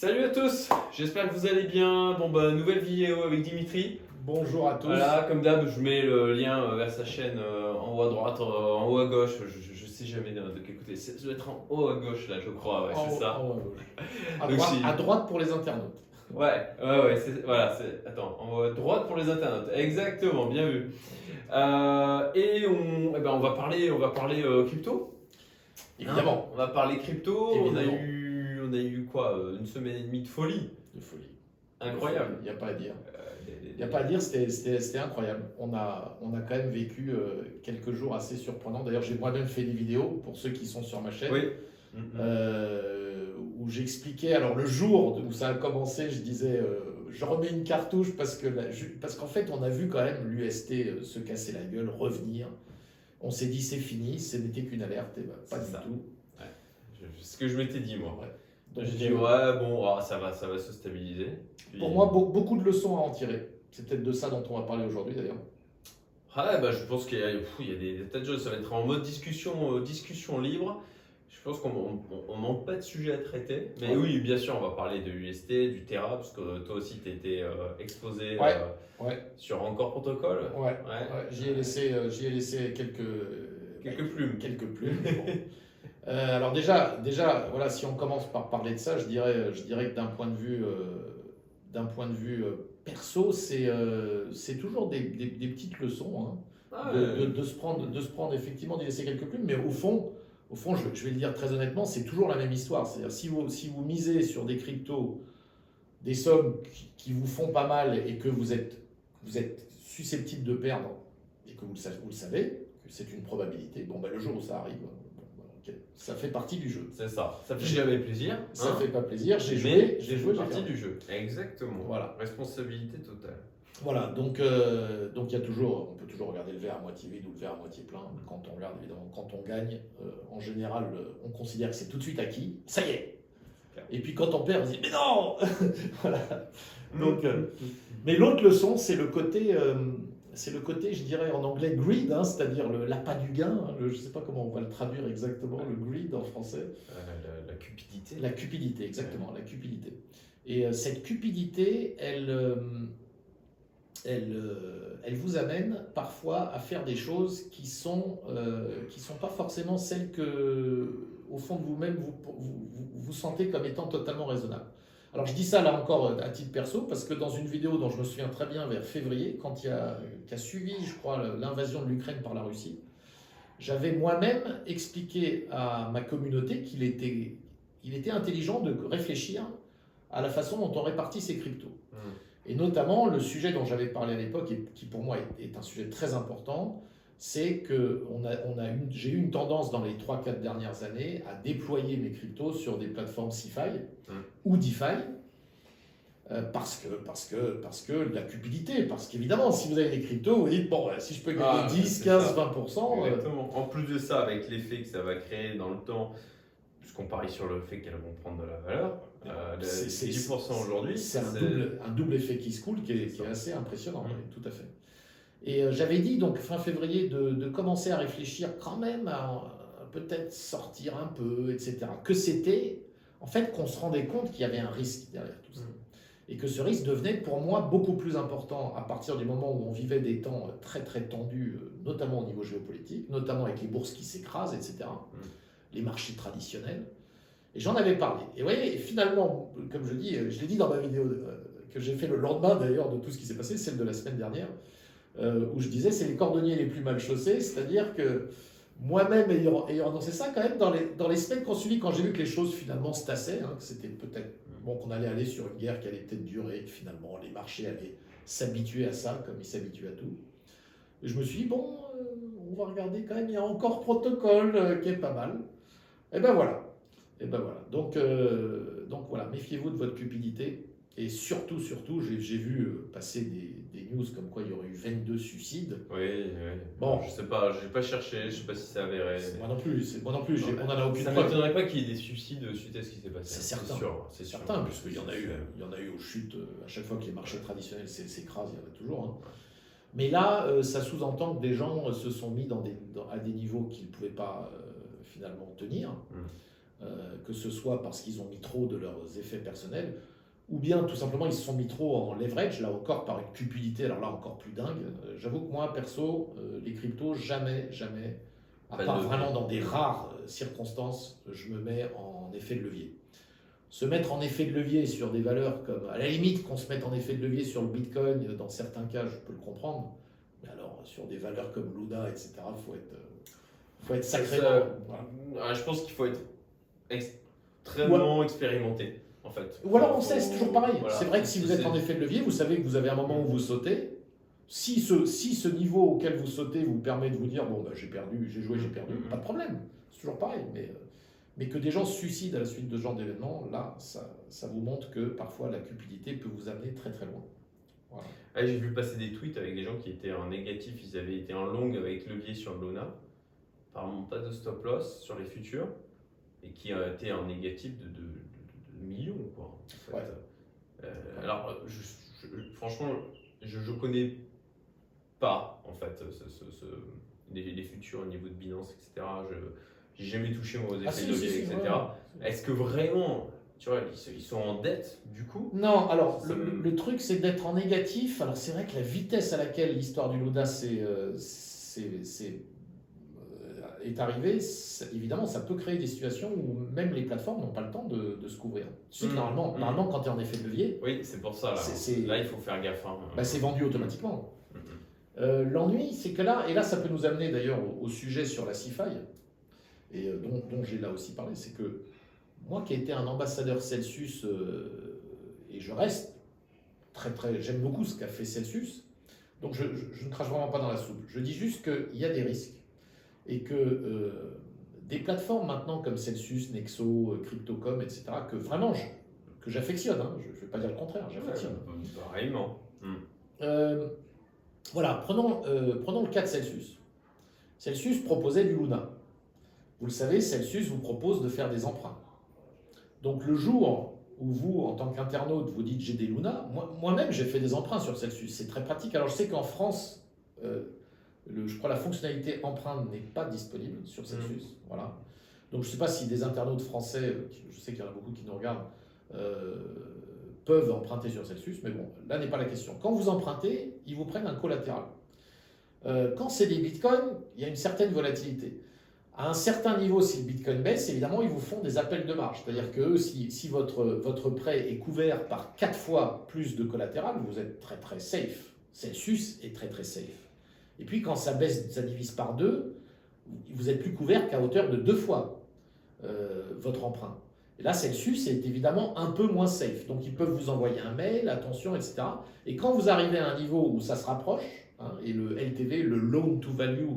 Salut à tous, j'espère que vous allez bien. Bon bah nouvelle vidéo avec Dimitri. Bonjour à tous. Voilà, comme d'hab, je mets le lien euh, vers sa chaîne euh, en haut à droite, euh, en haut à gauche. Je, je sais jamais de, de quel côté. Ça doit être en haut à gauche là, je crois. Ouais, c'est ça. en haut à gauche. À Donc, droite, si- à droite pour les internautes. Ouais, ouais, ouais. c'est- Voilà, c'est. Attends, en haut à droite pour les internautes. Exactement, bien vu. Euh, et on, eh ben, on va parler, on va parler euh, crypto. Évidemment. Hein, on va parler crypto. On a Évidemment. eu, on a eu quoi, euh, une semaine et demie de folie. De folie. Incroyable. Il n'y a pas à dire. Euh, Il n'y a pas à dire, c'était- incroyable. On a, on a quand même vécu euh, quelques jours assez surprenants. D'ailleurs, j'ai moi-même fait des vidéos pour ceux qui sont sur ma chaîne. Oui. Euh, où j'expliquais, alors le jour où ça a commencé, je disais, euh, je remets une cartouche parce que la- parce qu'en fait, on a vu quand même l'UST se casser la gueule, revenir. On s'est dit, c'est fini, ce n'était qu'une alerte, et ben, pas du ça. tout. Je- ce que je m'étais dit moi. Ouais. Dit euh, ouais bon ah, ça va ça va se stabiliser. Puis- Pour moi, be- beaucoup de leçons à en tirer. C'est peut-être de ça dont on va parler aujourd'hui d'ailleurs. Ah, bah, je pense qu'il y a, pfff, il y a des, des tas de choses. Ça va être en mode discussion euh, discussion libre. Je pense qu'on on, on manque pas de sujets à traiter. Mais oui bien sûr on va parler de UST, du Terra parce que toi aussi tu étais exposé Ouais. euh, Ouais. sur encore protocole. Ouais. Ouais. Ouais, j'y ai laissé, euh, j'y ai laissé quelques, Quelques plumes. Quelques plumes. bon. Euh, alors déjà, déjà, voilà, si on commence par parler de ça, je dirais, je dirais que d'un point de vue, euh, d'un point de vue euh, perso, c'est, c'est toujours des, des- des petites leçons hein, Ah, de, ouais. de- de se prendre, de se prendre effectivement, d'y laisser quelques plumes, mais au fond, au fond, je, je vais le dire très honnêtement, c'est toujours la même histoire. C'est-à-dire si vous, si vous misez sur des cryptos, des sommes qui, qui vous font pas mal et que vous êtes, vous êtes susceptible de perdre et que vous le savez, vous le savez que c'est une probabilité. Bon, ben, le jour où ça arrive, ça fait partie du jeu. C'est ça. Ça fait jamais plaisir. Ça hein, fait pas plaisir. J'ai joué, j'ai joué, partie du jeu. Exactement. Voilà. Responsabilité totale. Voilà, donc euh, donc il y a toujours, on peut toujours regarder le verre à moitié vide ou le verre à moitié plein. Quand on regarde, évidemment, quand on gagne, euh, en général, euh, on considère que c'est tout de suite acquis. Ça y est. Et puis quand on perd, on se dit mais non. voilà. Donc, euh, mais l'autre leçon, c'est le côté, c'est le côté, je dirais en anglais greed, hein, c'est-à-dire le l'appât du gain. hein, le- je ne sais pas comment on va le traduire exactement, le greed en français. Euh, la, la cupidité. La cupidité, exactement, la cupidité. Et euh, cette cupidité, elle, euh, elle, euh, elle vous amène parfois à faire des choses qui sont, euh, qui sont pas forcément celles que, au fond de vous-même, vous, vous, vous, vous sentez comme étant totalement raisonnables. Alors je dis ça là encore euh, à titre perso, parce que dans une vidéo dont je me souviens très bien vers février, quand il y a, qui a suivi, je crois, l'invasion de l'Ukraine par la Russie, j'avais moi-même expliqué à ma communauté qu'il était, il était intelligent de réfléchir à la façon dont on répartit ses cryptos. Hmm. Et notamment, le sujet dont j'avais parlé à l'époque, et qui pour moi est, est un sujet très important, c'est que on a, on a j'ai eu une tendance dans les 3-4 dernières années à déployer mes cryptos sur des plateformes CeFi Mm. ou DeFi. euh, parce que, parce, que, parce que la cupidité, parce qu'évidemment, si vous avez des cryptos, vous dites, bon, si je peux gagner Ah, 10, c'est 15, ça. 20%, euh, Exactement. En plus de ça, avec l'effet que ça va créer dans le temps, puisqu'on parie sur le fait qu'elles vont prendre de la valeur, euh, C'est- c'est- 10% aujourd'hui, C'est un double, un double effet qui se coule qui est, qui assez impressionnant, Mm. oui, tout à fait. Et euh, j'avais dit donc fin février de, de commencer à réfléchir quand même à, à peut-être sortir un peu, etc. Que c'était en fait qu'on se rendait compte qu'il y avait un risque derrière tout ça. Et que ce risque devenait pour moi beaucoup plus important à partir du moment où on vivait des temps euh, très très tendus, euh, notamment au niveau géopolitique, notamment avec les bourses qui s'écrasent, etc. Mm. Les marchés traditionnels. Et j'en avais parlé. Et vous voyez, finalement, comme je dis, euh, je l'ai dit dans ma vidéo euh, que j'ai fait le lendemain d'ailleurs de tout ce qui s'est passé, celle de la semaine dernière, euh, où je disais c'est les cordonniers les plus mal chaussés, c'est-à-dire que moi-même ayant, annoncé ça, quand même, dans les, dans les suivi, quand j'ai vu que les choses finalement se tassaient, hein, que c'était peut-être bon, qu'on allait aller sur une guerre qui allait peut-être durer, que finalement les marchés allaient s'habituer à ça, comme ils s'habituent à tout. Je me suis dit, bon, euh, on va regarder quand même, il y a encore protocole euh, qui est pas mal. Et ben voilà. Et ben voilà. Donc, donc voilà, méfiez-vous de votre cupidité. Et surtout, surtout, j'ai vu euh, passer des, des news comme quoi il y aurait eu 22 suicides. Oui, oui. Bon. je sais pas, j'ai pas cherché, je sais pas si c'est avéré. mais- Moi non plus, moi non plus, Non, on n'en a aucune Ça preuve. m'étonnerait pas qu'il y ait des suicides suite à ce qui s'est passé. C'est certain. sûr, c'est sûr. Certains, puisqu'il y en a eu, il y en a eu aux chutes, euh, à chaque fois que les marchés traditionnels s'é- s'écrasent, il y en a toujours. hein. Mais là, euh, ça sous-entend que des gens se sont mis dans des, dans- à des niveaux qu'ils ne pouvaient pas euh, finalement tenir. Mm. euh, que ce soit parce qu'ils ont mis trop de leurs effets personnels, ou bien tout simplement ils se sont mis trop en leverage, là encore par une cupidité, alors là encore plus dingue. Euh, J'avoue que moi, perso, euh, les cryptos, jamais, jamais, à Pas part de- vraiment dans des rares euh, circonstances, je me mets en effet de levier. Se mettre en effet de levier sur des valeurs comme, à la limite qu'on se mette en effet de levier sur le Bitcoin, dans certains cas, je peux le comprendre, mais alors sur des valeurs comme Luna, etc., il faut être, faut être sacrément... Voilà. Ah, je pense qu'il faut être extrêmement expérimenté, en fait. Ou alors on sait, c'est toujours pareil. voilà. C'est vrai que si vous êtes en effet de levier, vous savez que vous avez un moment où vous sautez. Si ce, si ce niveau auquel vous sautez vous permet de vous dire bon bah, j'ai perdu, j'ai joué, j'ai perdu, Mhm. pas de problème. C'est toujours pareil. Mais, euh, mais que des gens se suicident à la suite de ce genre d'événements, là, ça, ça vous montre que parfois la cupidité peut vous amener très très loin. Voilà. Ah, J'ai vu passer des tweets avec des gens qui étaient en négatif, ils avaient été en long avec levier sur le Luna, par montage de stop loss sur les futurs, et qui a été en négatif de millions. Quoi, en fait. Ouais. Euh, alors, je- je- franchement, je ne connais pas en fait ce, ce- ce- les, les futurs au niveau de Binance, etc. Je n'ai jamais touché aux effets Ah, si, de si, etc. ouais. Est-ce que vraiment, tu vois, ils, sont en dette du coup? Non, alors le, truc c'est d'être en négatif. Alors c'est vrai que la vitesse à laquelle l'histoire du s'est- s'est, euh, est arrivée, ça- évidemment ça peut créer des situations où même les plateformes n'ont pas le temps de, de se couvrir. Mhm. normalement, Mhm. normalement quand tu es en effet de levier, Oui, c'est pour ça. Là, là il faut faire gaffe. hein. bah, c'est vendu automatiquement. Mhm. Euh, L'ennui, c'est que là, et là ça peut nous amener d'ailleurs au, au sujet sur la CIFI, et euh, dont, dont j'ai là aussi parlé, c'est que moi qui ai été un ambassadeur Celsius, euh, et je reste très très, j'aime beaucoup ce qu'a fait Celsius, donc je, je- je ne crache vraiment pas dans la soupe. Je dis juste qu'il y a des risques, et que euh, des plateformes maintenant comme Celsius, Nexo, Cryptocom, etc., que vraiment je- que j'affectionne, hein, je ne vais pas dire le contraire, j'affectionne. Pareillement. Euh, voilà, prenons, euh, prenons le cas de Celsius. Celsius proposait du Luna. Vous le savez, Celsius vous propose de faire des emprunts. Donc le jour où vous, en tant qu'internaute, vous dites j'ai des Luna, moi- moi-même j'ai fait des emprunts sur Celsius. C'est très pratique. Alors je sais qu'en France, euh, le- je crois la fonctionnalité emprunt n'est pas disponible sur Celsius. Voilà. Donc je ne sais pas si des internautes français, je sais qu'il y en a beaucoup qui nous regardent, euh, peuvent emprunter sur Celsius, mais bon, là n'est pas la question. Quand vous empruntez, ils vous prennent un collatéral. Euh, quand c'est des bitcoins, il y a une certaine volatilité. À un certain niveau, si le bitcoin baisse, évidemment, ils vous font des appels de marge. C'est-à-dire que si, si votre, votre prêt est couvert par 4 fois plus de collatéral, vous êtes très très safe. Celsius est très très safe. Et puis quand ça baisse, ça divise par deux, vous êtes plus couvert qu'à hauteur de deux fois euh, votre emprunt. Et là, Celsius est évidemment un peu moins safe. Donc, ils peuvent vous envoyer un mail, attention, etc. Et quand vous arrivez à un niveau où ça se rapproche, hein, et le LTV, le loan to value,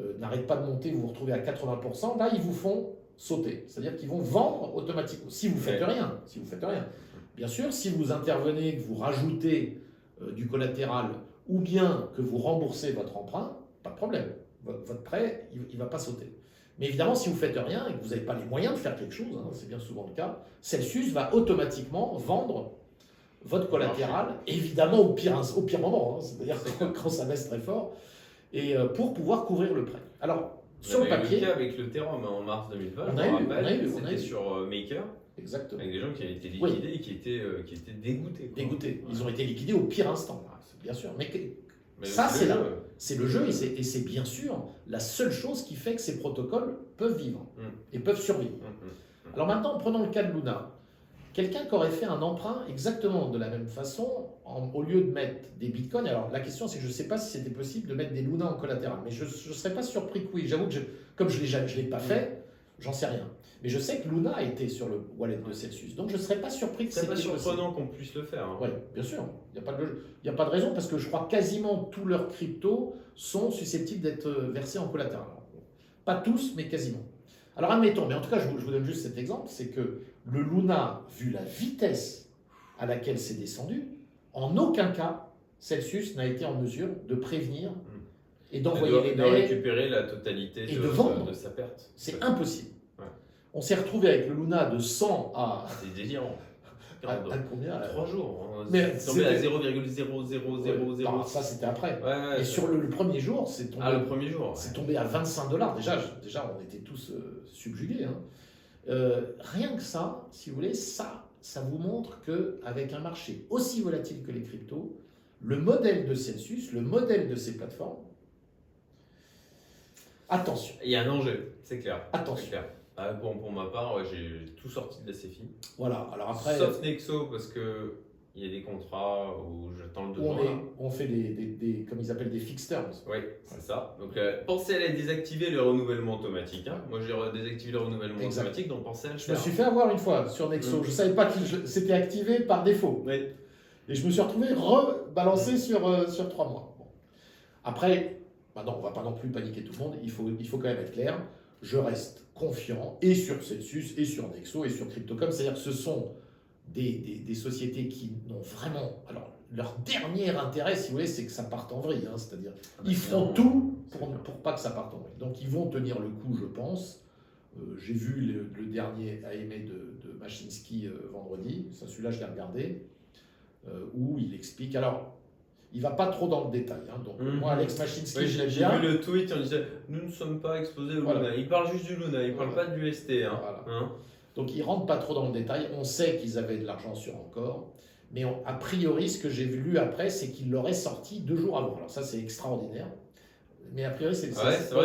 euh, n'arrête pas de monter, vous vous retrouvez à 80%, là, ils vous font sauter. C'est-à-dire qu'ils vont vendre automatiquement. Si vous faites rien, si vous faites rien. Bien sûr, si vous intervenez, que vous rajoutez euh, du collatéral, ou bien que vous remboursez votre emprunt, pas de problème. Votre, prêt, il ne va pas sauter. Mais évidemment, si vous faites rien et que vous n'avez pas les moyens de faire quelque chose, hein, c'est bien souvent le cas, Celsius va automatiquement vendre votre collatéral, évidemment au pire, au pire moment, hein, c'est-à-dire quand, ça baisse très fort, et euh, pour pouvoir couvrir le prêt. Alors, sur On le avait eu papier, le cas avec le Ethereum hein, en mars 2020, On a eu, rappelle, on a eu, on a c'était eu. sur euh, Maker, exactement, avec des gens qui avaient été Oui. liquidés et qui étaient, euh, qui étaient dégoûtés. quoi. dégoûtés. Ils ont été liquidés au pire instant, bien sûr. Mais que- mais Ça, c'est là. C'est le jeu et c'est- et c'est bien sûr la seule chose qui fait que ces protocoles peuvent vivre Mm. et peuvent survivre. hum, hum. Alors maintenant, prenons le cas de Luna. Quelqu'un qui aurait fait un emprunt exactement de la même façon, en- au lieu de mettre des bitcoins. Alors la question, c'est que je ne sais pas si c'était possible de mettre des Luna en collatéral, mais je ne serais pas surpris que oui. J'avoue que je- comme je ne l'ai pas fait, j'en sais rien. Mais je sais que Luna était sur le wallet de Celsius, donc je ne serais pas surpris que C'est pas surprenant qu'on puisse le faire. hein. Oui, bien sûr. Il n'y a, pas de- a pas raison parce que je crois quasiment tous leurs cryptos sont susceptibles d'être euh, versés en collatéral. Pas tous, mais quasiment. Alors admettons, mais en tout cas, je vous, je vous donne juste cet exemple, c'est que le Luna, vu la vitesse à laquelle c'est descendu, en aucun cas, Celsius n'a été en mesure de prévenir et De, d'envoyer les de mails. récupérer la totalité et de, de vendre. de sa perte. C'est Ouais. impossible. Ouais. On s'est retrouvé avec le Luna de 100 à, C'est délirant. à, à combien à- 3 jours. hein. Mais C'est tombé à c'était- 0,0000. Bah, ça, c'était après. Ouais, ouais, Et sur le, le premier jour, c'est tombé Ah, le premier jour. ouais. C'est tombé à 25 dollars. Déjà, déjà, on était tous euh, subjugués. hein. Euh, rien que ça, si vous voulez, ça, ça vous montre qu'avec un marché aussi volatile que les cryptos, le modèle de Celsius, le modèle de ces plateformes, attention. Il y a un enjeu, c'est clair. Attention. Clair. Ah, bon, pour ma part, j'ai tout sorti de la CFI. Voilà, alors après, Sauf Nexo, parce que il y a des contrats où j'attends le 2 on, on fait des, des- des- comme ils appellent des fixed terms. Oui, c'est ça. Donc euh, pensez à aller désactiver le renouvellement automatique. hein. Moi j'ai désactivé le renouvellement Exact. automatique, donc pensez à le Je me faire. suis fait avoir une fois sur Nexo. Mm. Je savais pas que je- c'était activé par défaut. Oui. Et je me suis retrouvé rebalancé sur, euh, sur trois mois. Bon. Après, bah non, on va pas non plus paniquer tout le monde. Il faut, il faut quand même être clair. Je reste confiant et sur Celsius, et sur Nexo, et sur Cryptocom. C'est-à-dire que ce sont des, des- des sociétés qui n'ont vraiment. Alors, leur dernier intérêt, si vous voulez, c'est que ça parte en vrille. hein. C'est-à-dire, ils feront tout pour, pour pas que ça parte en vrille. Donc, ils vont tenir le coup, je pense. Euh, J'ai vu le, le dernier AMA de, de Machinski euh, vendredi. Ça, celui-là, je l'ai regardé. euh, où il explique. Alors, il va pas trop dans le détail. hein. Donc, Mhm. moi, Alex Oui, je j'ai bien. vu le tweet, on disait Nous ne sommes pas exposés au Voilà. Luna. Il parle juste du Luna, il parle Voilà. pas du ST. Hein. Voilà. Hein Donc, il rentre pas trop dans le détail. On sait qu'ils avaient de l'argent sur encore. Mais on- a priori, ce que j'ai lu après, c'est qu'il l'aurait sorti deux jours avant. Alors, ça, c'est extraordinaire. Mais a priori, c'est ouais, sur,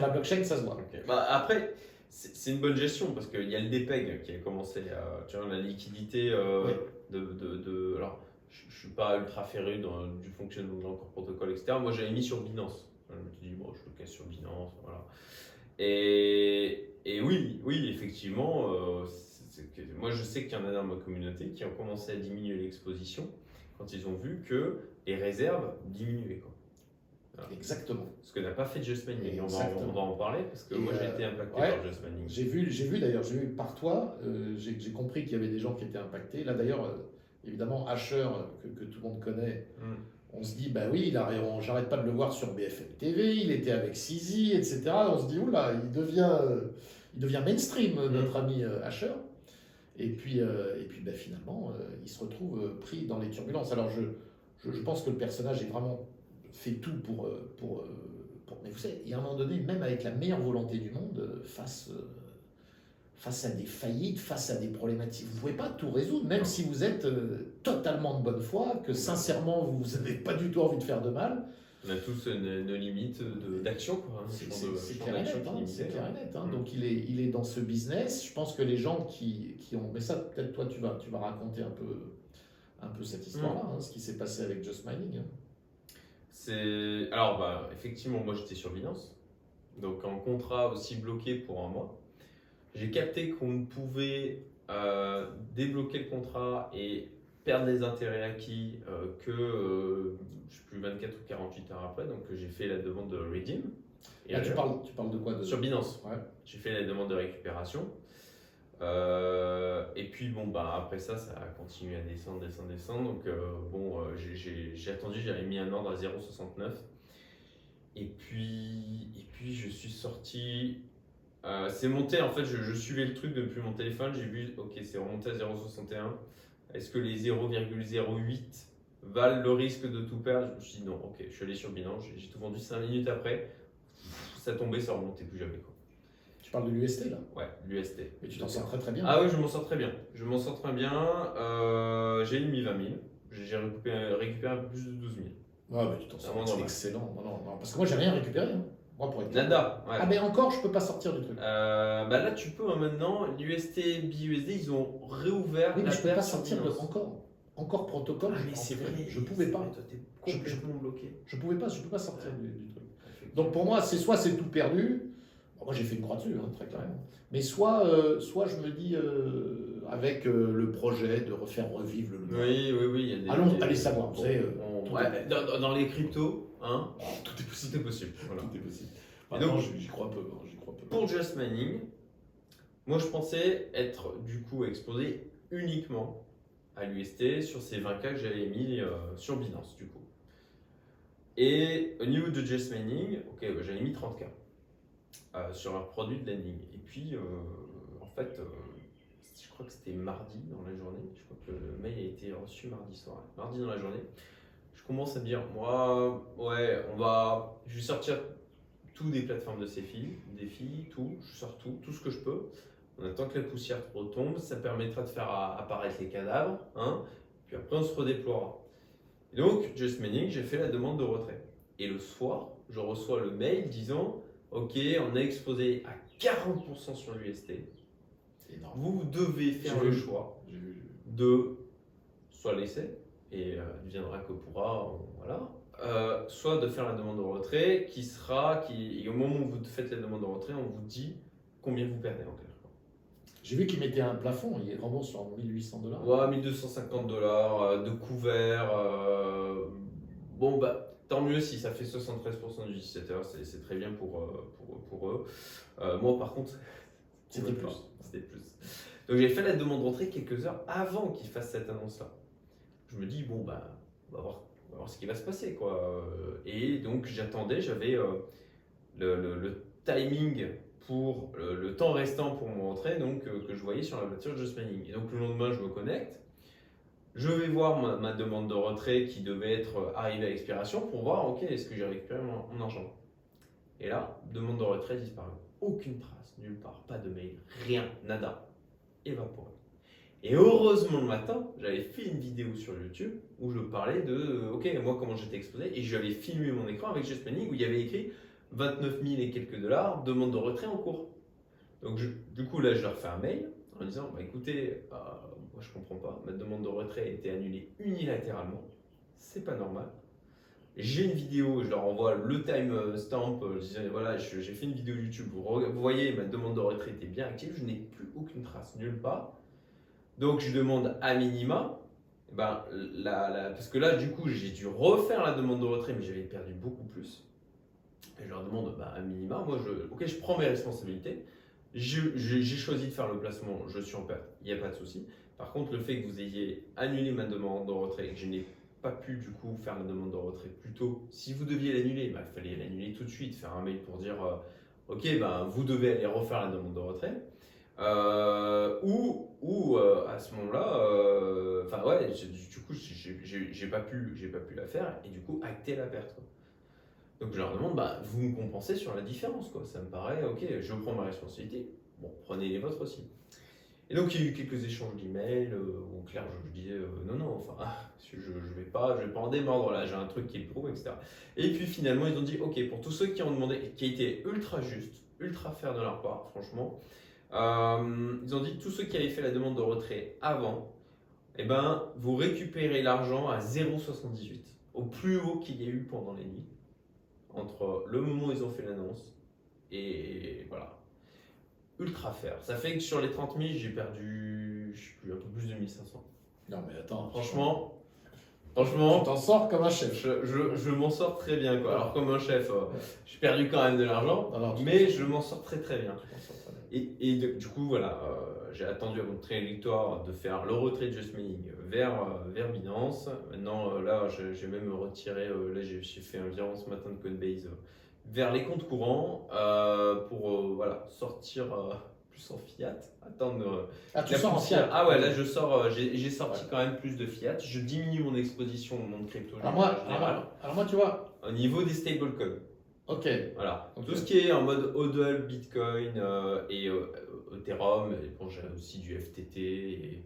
la blockchain, ça se voit. Bah, après, c'est c'est une bonne gestion parce qu'il y a le DPEG qui a commencé à. Tu vois, la liquidité euh, Oui. de, de, de- Alors, je je suis pas ultra dans, du fonctionnement de l'encore protocole, etc. Moi, j'avais mis sur Binance. Je me suis dit, bon, je le casse sur Binance. Voilà. Et, et oui, oui, effectivement, euh, moi, je sais qu'il y en a dans ma communauté qui ont commencé à diminuer l'exposition quand ils ont vu que les réserves diminuaient. Quoi. Exactement. Ce que n'a pas fait Just Mining. On va, Exactement. on va en parler parce que Et, moi, j'ai euh, été impacté ouais. par Just Mining. J'ai vu, j'ai vu d'ailleurs, j'ai vu par toi, euh, j'ai compris qu'il y avait des gens qui étaient impactés. Là d'ailleurs, évidemment, Asher, euh, que, que tout le monde connaît, Mm. on se dit, bah oui, j'arrête pas de le voir sur BFM TV, il était avec Sizi, etc. On se dit, oula, il devient, euh, il devient mainstream, Mm. notre ami euh, Asher. Et puis, euh, et puis bah, finalement, euh, il se retrouve euh, pris dans les turbulences. Alors je, je, je pense que le personnage est vraiment fait tout pour, euh, pour, euh, pour- Mais vous savez, il y a un moment donné, même avec la meilleure volonté du monde, euh, face, euh, face à des faillites, face à des problématiques, vous ne pouvez pas tout résoudre, même si vous êtes euh, totalement de bonne foi, que sincèrement, vous n'avez pas du tout envie de faire de mal. On a tous nos, nos limites d'action. hein, C'est clair et net. hein, clair hein. et net. Donc il est, il est dans ce business. Je pense que les gens qui, qui ont. Mais ça, peut-être toi, tu vas, tu vas raconter un peu, un peu cette histoire-là, Mm. ce qui s'est passé avec Just Mining. C'est alors bah effectivement moi j'étais sur Binance, donc en contrat aussi bloqué pour un mois. J'ai capté qu'on ne pouvait euh, débloquer le contrat et perdre les intérêts acquis euh, que euh, je sais plus 24 ou 48 heures après. Donc j'ai fait la demande de redeem. Et Là, tu alors- parles, tu parles de quoi de... sur Binance. Ouais. J'ai fait la demande de récupération. Euh, et puis bon bah après ça ça a continué à descendre descendre descendre donc euh, bon euh, j'ai attendu j'avais mis un ordre à 0,69 et puis et puis je suis sorti euh, c'est monté en fait je, je suivais le truc depuis mon téléphone j'ai vu ok c'est remonté à 0,61 est-ce que les 0,08 valent le risque de tout perdre? Je me suis dit non ok je suis allé sur Binance j'ai j'ai tout vendu 5 minutes après ça tombait ça remontait plus jamais quoi Tu parles de l'UST là? Ouais, l'UST. Mais tu t'en sors très très bien. Ah oui, je m'en sors très bien. Je m'en sors très bien. Euh, j'ai mis 20 000. J'ai récupéré, plus de 12 000. Ouais, mais tu t'en sors Ah, c'est excellent. Non, non, non, parce que moi, j'ai rien récupéré. hein. Moi, pour être Nada. ouais. Ah, mais encore, je peux pas sortir du truc. Euh, bah là, tu peux hein, maintenant. L'UST, BUSD, ils ont réouvert Oui, mais la je peux pas sortir de encore. Encore protocole. Ah, je- mais c'est vrai. Je pouvais pas. vrai, Toi, t'es complètement bloqué. Je pouvais pas. Je peux pas sortir du, du truc. Donc pour moi, c'est soit c'est tout perdu. Bon, moi, j'ai fait une croix dessus, hein, très clairement. Mais soit, euh, soit je me dis euh, avec euh, le projet de refaire revivre le. Oui, oui, oui. il y a des- Allons, des- allez savoir, vous Bon, savez, on- tout ouais, dans, dans- dans les cryptos, hein, Tout est possible. tout est possible. Voilà. Tout est possible. Et donc- j'y crois peu. hein, j'y crois peu. Pour Just Mining, moi je pensais être du coup exposé uniquement à l'UST sur ces 20K que j'avais mis euh, sur Binance du coup. Et au niveau de Just Mining, ok, bah, j'avais mis 30K euh, sur un produit de lending. Et puis euh, en fait, je crois que c'était mardi dans la journée, je crois que le mail a été reçu mardi soir, mardi dans la journée. Commence à me dire, moi, ouais, on va, je vais sortir tout des plateformes de ces filles, des filles, tout, je sors tout, tout ce que je peux. on attend que la poussière retombe, ça permettra de faire apparaître les cadavres, hein, puis après on se redéploiera. Et donc, Just Manning, j'ai fait la demande de retrait. Et le soir, je reçois le mail disant Ok, on a exposé à 40% sur l'UST. Vous devez faire le choix de soit laisser, et euh, deviendra que pourra, on- voilà, euh, soit de faire la demande de retrait qui sera, qui, et au moment où vous faites la demande de retrait, on vous dit combien vous perdez en clair. J'ai vu qu'il mettait un plafond, il rembourse sur 1800 dollars. Ouais, 1250 dollars euh, de couvert. euh, bon, bah, tant mieux si ça fait 73% du utilisateur, c'est c'est très bien pour, pour, pour eux. Euh, moi, par contre, C'était plus. C'était plus. Donc, j'ai fait la demande de retrait quelques heures avant qu'il fasse cette annonce-là. Je me dis, bon, bah, on va voir, ce qui va se passer, quoi. Et donc, j'attendais, j'avais euh, le, timing pour le, temps restant pour mon retrait, donc euh, que je voyais sur la voiture de Manning. Et donc, le lendemain, je me connecte. Je vais voir ma, ma demande de retrait qui devait être euh, arrivée à expiration pour voir, ok, est-ce que j'ai récupéré mon, mon argent? Et là, demande de retrait disparue. Aucune trace, nulle part, pas de mail, rien, nada, évaporé. Et heureusement le matin, j'avais fait une vidéo sur YouTube où je parlais de, euh, ok, moi comment j'étais exposé, et j'avais filmé mon écran avec Just Manning où il y avait écrit 29 000 et quelques dollars, demande de retrait en cours. Donc du coup là, je leur fais un mail en disant, bah écoutez, euh, moi je comprends pas, ma demande de retrait a été annulée unilatéralement, c'est pas normal. J'ai une vidéo, je leur envoie le time stamp, euh, je disais voilà, j'ai fait une vidéo YouTube, vous voyez, ma demande de retrait était bien active, je n'ai plus aucune trace, nulle part. Donc je demande à minima, eh ben, la, parce que là du coup j'ai dû refaire la demande de retrait, mais j'avais perdu beaucoup plus. Je leur demande bah, à minima, moi je, ok, je prends mes responsabilités, j'ai choisi de faire le placement, je suis en perte, il n'y a pas de souci. Par contre, le fait que vous ayez annulé ma demande de retrait et que je n'ai pas pu du coup faire la demande de retrait plus tôt, si vous deviez l'annuler, bah, il fallait l'annuler tout de suite, faire un mail pour dire euh, ok, bah, vous devez aller refaire la demande de retrait. Euh, ou ou euh, à ce moment-là, euh, enfin ouais, du coup, j'ai- pas, pu- pas pu la faire et du coup, acter la perte. Donc je leur demande, bah, vous me compensez sur la différence. Quoi. Ça me paraît, ok, je prends ma responsabilité. Bon, prenez les vôtres aussi. Et donc il y a eu quelques échanges d'emails où clair je, disais non non enfin je, je vais pas je vais pas en démordre là j'ai un truc qui est pro etc et puis finalement ils ont dit ok pour tous ceux qui ont demandé qui a été ultra juste ultra fair de leur part franchement euh, ils ont dit tous ceux qui avaient fait la demande de retrait avant eh ben vous récupérez l'argent à 0,78 au plus haut qu'il y a eu pendant les nuits entre le moment où ils ont fait l'annonce et voilà ultra fair. Ça fait que sur les 30 000, j'ai perdu, je plus, un peu plus de 1500. Non, mais attends. Franchement, franchement, t'en sors comme un chef. je, je, je m'en sors très bien. Quoi. Alors comme un chef, euh, j'ai perdu quand même de l'argent, mais je m'en sors très très bien. très. Et, et de- du coup, voilà, euh, j'ai attendu avant de traiter victoire de faire le retrait de Just Meaning vers, euh, vers Binance. Maintenant, euh, là, j'ai même retiré, euh, là, j'ai fait un virement ce matin de Coinbase euh, vers les comptes courants euh, pour euh, voilà, sortir euh, plus en fiat. Attendre. Ah, tu sors en fiat. Ah ouais, là, je sors, euh, j'ai sorti Ouais. quand même plus de fiat. Je diminue mon exposition au monde crypto Alors moi, en général, alors, alors moi, tu vois, au niveau des stablecoins. ok. Voilà. Tout ce qui est en mode HODL, Bitcoin euh, et euh, Ethereum, et bon, j'ai aussi du FTT et,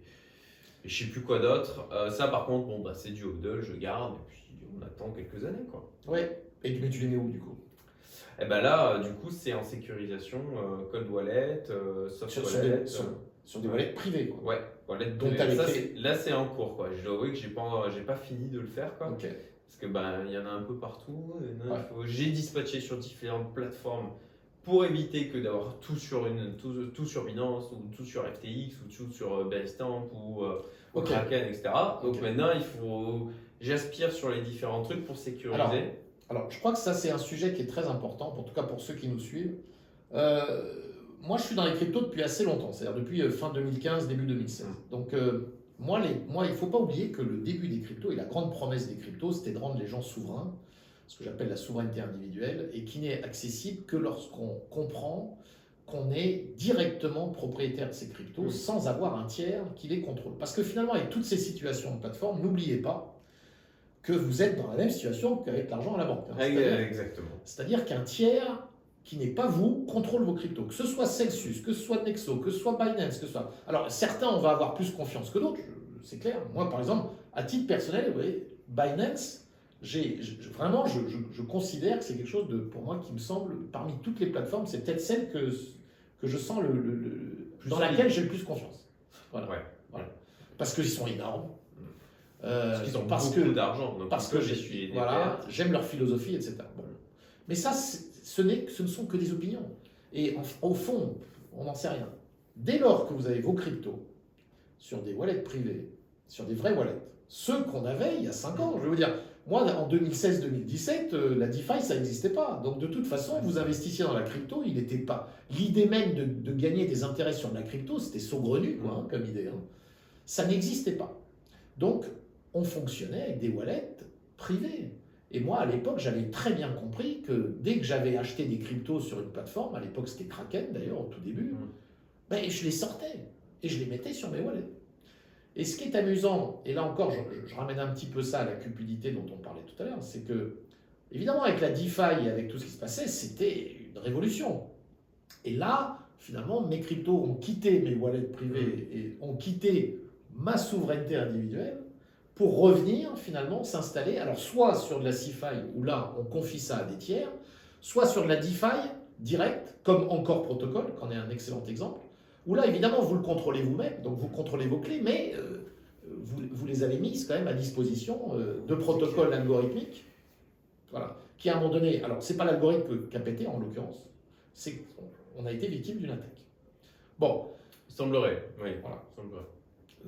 et je sais plus quoi d'autre. Euh, ça, par contre, bon, bah, c'est du HODL, je garde et puis on attend quelques années. Quoi. Ouais. Et mais tu les mets où du coup Et ben là, euh, du coup, c'est en sécurisation, euh, cold wallet, euh, soft sur, sur wallet. des, sur, des wallets privés, quoi. Ouais, wallet Donc, Ça, là, c'est en cours. Quoi. Je dois avouer que j'ai pas, j'ai pas fini de le faire. Quoi. Parce que ben il y en a un peu partout. Ouais. faut- J'ai dispatché sur différentes plateformes pour éviter que d'avoir tout sur une tout, tout sur Binance ou tout sur FTX ou tout sur Bitstamp ou, euh, ou. Kraken, etc. Donc maintenant il faut j'aspire sur les différents trucs pour sécuriser. Alors, Alors, je crois que ça, c'est un sujet qui est très important, en tout cas pour ceux qui nous suivent. Euh, moi, je suis dans les cryptos depuis assez longtemps, c'est-à-dire depuis euh, fin 2015, début 2016. Donc, euh, moi, les, moi, il ne faut pas oublier que le début des cryptos et la grande promesse des cryptos, c'était de rendre les gens souverains, ce que j'appelle la souveraineté individuelle, et qui n'est accessible que lorsqu'on comprend qu'on est directement propriétaire de ces cryptos Mm. sans avoir un tiers qui les contrôle. Parce que finalement, avec toutes ces situations de plateforme, n'oubliez pas que vous êtes dans la même situation qu'avec l'argent à la banque. hein. Exactement. c'est-à-dire qu'un tiers qui n'est pas vous contrôle vos cryptos. Que ce soit Celsius, que ce soit Nexo, que ce soit Binance, que ce soit. Alors, certains, on va avoir plus confiance que d'autres, c'est clair. Moi, par exemple, à titre personnel, vous voyez, Binance, j'ai, vraiment, je, je- je considère que c'est quelque chose de, pour moi, qui me semble, parmi toutes les plateformes, c'est peut-être celle que, que je sens le, le- le- Plus dans laquelle j'ai le plus confiance. Voilà. Ouais. Voilà. Parce qu'ils sont énormes. Euh, Parce qu'ils ont parce beaucoup que, d'argent. parce que j'ai- voilà, j'aime leur philosophie, etc. Bon. Mais ça, ce, ne sont que des opinions. Et en- au fond, on n'en sait rien. Dès lors que vous avez vos cryptos sur des wallets privés, sur des vrais wallets, ceux qu'on avait il y a 5 ans, je veux dire, moi en 2016-2017, euh, la DeFi, ça n'existait pas. Donc de toute façon, vous investissiez dans la crypto, il n'était pas. L'idée même de, de gagner des intérêts sur de la crypto, c'était saugrenu quoi, hein, comme idée. hein. Ça n'existait pas. Donc on fonctionnait avec des wallets privés. Et moi, à l'époque, j'avais très bien compris que dès que j'avais acheté des cryptos sur une plateforme, à l'époque c'était Kraken d'ailleurs au tout début, Mm. ben, je les sortais et je les mettais sur mes wallets. Et ce qui est amusant, et là encore, je, je- je ramène un petit peu ça à la cupidité dont on parlait tout à l'heure, c'est que, évidemment, avec la DeFi et avec tout ce qui se passait, c'était une révolution. Et là, finalement, mes cryptos ont quitté mes wallets privés et ont quitté ma souveraineté individuelle pour revenir finalement s'installer, alors soit sur de la CeFi, où là, on confie ça à des tiers, soit sur de la DeFi direct, comme Encore Protocol, qu'en est un excellent exemple, où là, évidemment, vous le contrôlez vous-même, donc vous contrôlez vos clés, mais euh, vous, vous les avez mises quand même à disposition euh, de protocoles algorithmiques, voilà, qui à un moment donné, alors c'est pas l'algorithme qui a pété en l'occurrence, c'est qu'on a été victime d'une attaque. Bon, Il semblerait, oui. Voilà. Il semblerait.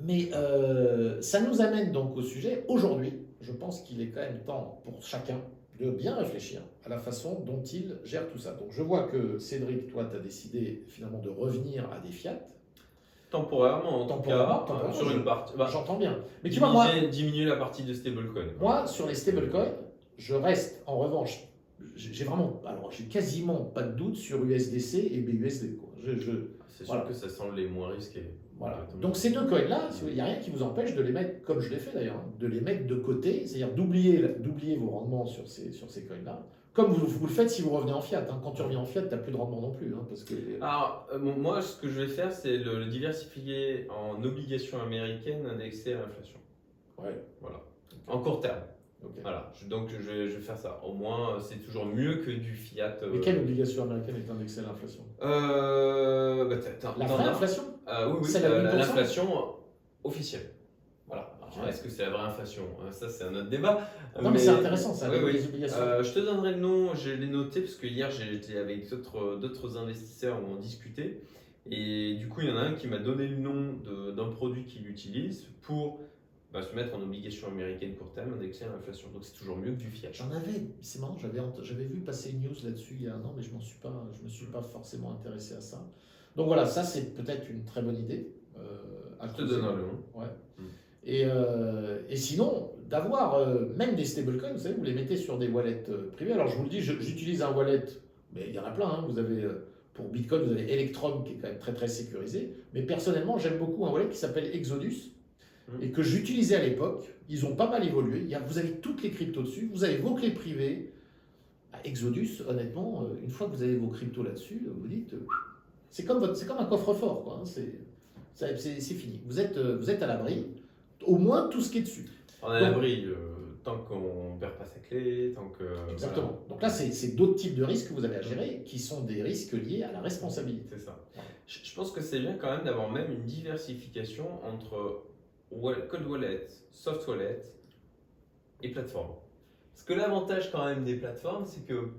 Mais euh, ça nous amène donc au sujet. Aujourd'hui, je pense qu'il est quand même temps pour chacun de bien réfléchir à la façon dont il gère tout ça. Donc je vois que Cédric, toi, tu as décidé finalement de revenir à des fiat. Temporairement, en tout Temporairement, cas, temporairement, sur je- une partie. bah, J'entends bien. Mais tu vois, moi, diminuer, la partie de stablecoin. moi, sur les stablecoins, je reste en revanche. J'ai j'ai vraiment, alors j'ai quasiment pas de doute sur USDC et BUSD. Quoi. Je, je- C'est sûr Voilà. que ça semble les moins risqués. Voilà. Donc ces deux coins-là, il n'y a rien qui vous empêche de les mettre, comme je l'ai fait d'ailleurs, hein, de les mettre de côté, c'est-à-dire d'oublier vos rendements sur ces, sur ces coins-là, comme vous, vous le faites si vous revenez en fiat. hein. Quand tu reviens en fiat, tu n'as plus de rendement non plus. hein, parce que, Alors, euh, moi, ce que je vais faire, c'est le, le diversifier en obligations américaines indexées à l'inflation. ouais, Voilà. En court terme. Voilà. Je- donc, je vais, je vais faire ça. Au moins, euh, c'est toujours mieux que du fiat. euh, Mais quelle obligation américaine est indexée à l'inflation euh, bah, t'as- t'as- La t'en vraie as. inflation? Euh, oui, oui, euh, 8%? l'inflation officielle. Voilà. Est-ce que c'est la vraie inflation? Ça, c'est un autre débat. Non, mais, c'est intéressant ça, oui, les, oui. les obligations. Euh, je te donnerai le nom, je l'ai noté parce que hier j'étais avec d'autres investisseurs où on discutait. Et du coup, il y en a un qui m'a donné le nom d'un produit qu'il utilise pour bah, se mettre en obligation américaine court terme indexée à l'inflation. Donc c'est toujours mieux que du fiat. J'en avais, c'est marrant, j'avais, j'avais vu passer une news là-dessus il y a un an, mais je ne me suis pas forcément intéressé à ça. Donc voilà, ça c'est peut-être une très bonne idée. euh, à Je te donnerai le nom. Ouais. Mm. Et, euh, et sinon, d'avoir euh, même des stablecoins, vous savez, vous les mettez sur des wallets privés. Alors je vous le dis, je- j'utilise un wallet, mais il y en a plein. hein. Vous avez, pour Bitcoin, vous avez Electrum qui est quand même très très sécurisé. Mais personnellement, j'aime beaucoup un wallet qui s'appelle Exodus Mm. et que j'utilisais à l'époque. Ils ont pas mal évolué. Il y a- vous avez toutes les cryptos dessus, vous avez vos clés privées. Exodus, honnêtement, euh, une fois que vous avez vos cryptos là-dessus, euh, vous dites, euh, c'est comme, votre- c'est comme un coffre-fort, quoi. hein. C'est, fini. Vous êtes, vous êtes à l'abri. Au moins tout ce qui est dessus. On est à l'abri euh, tant qu'on ne perd pas sa clé, tant que. Exactement. Donc là, c'est, d'autres types de risques que vous avez à gérer, qui sont des risques liés à la responsabilité. C'est ça. Je, je pense que c'est bien quand même d'avoir même une diversification entre cold wallet, soft wallet et plateforme. Parce que l'avantage quand même des plateformes, c'est que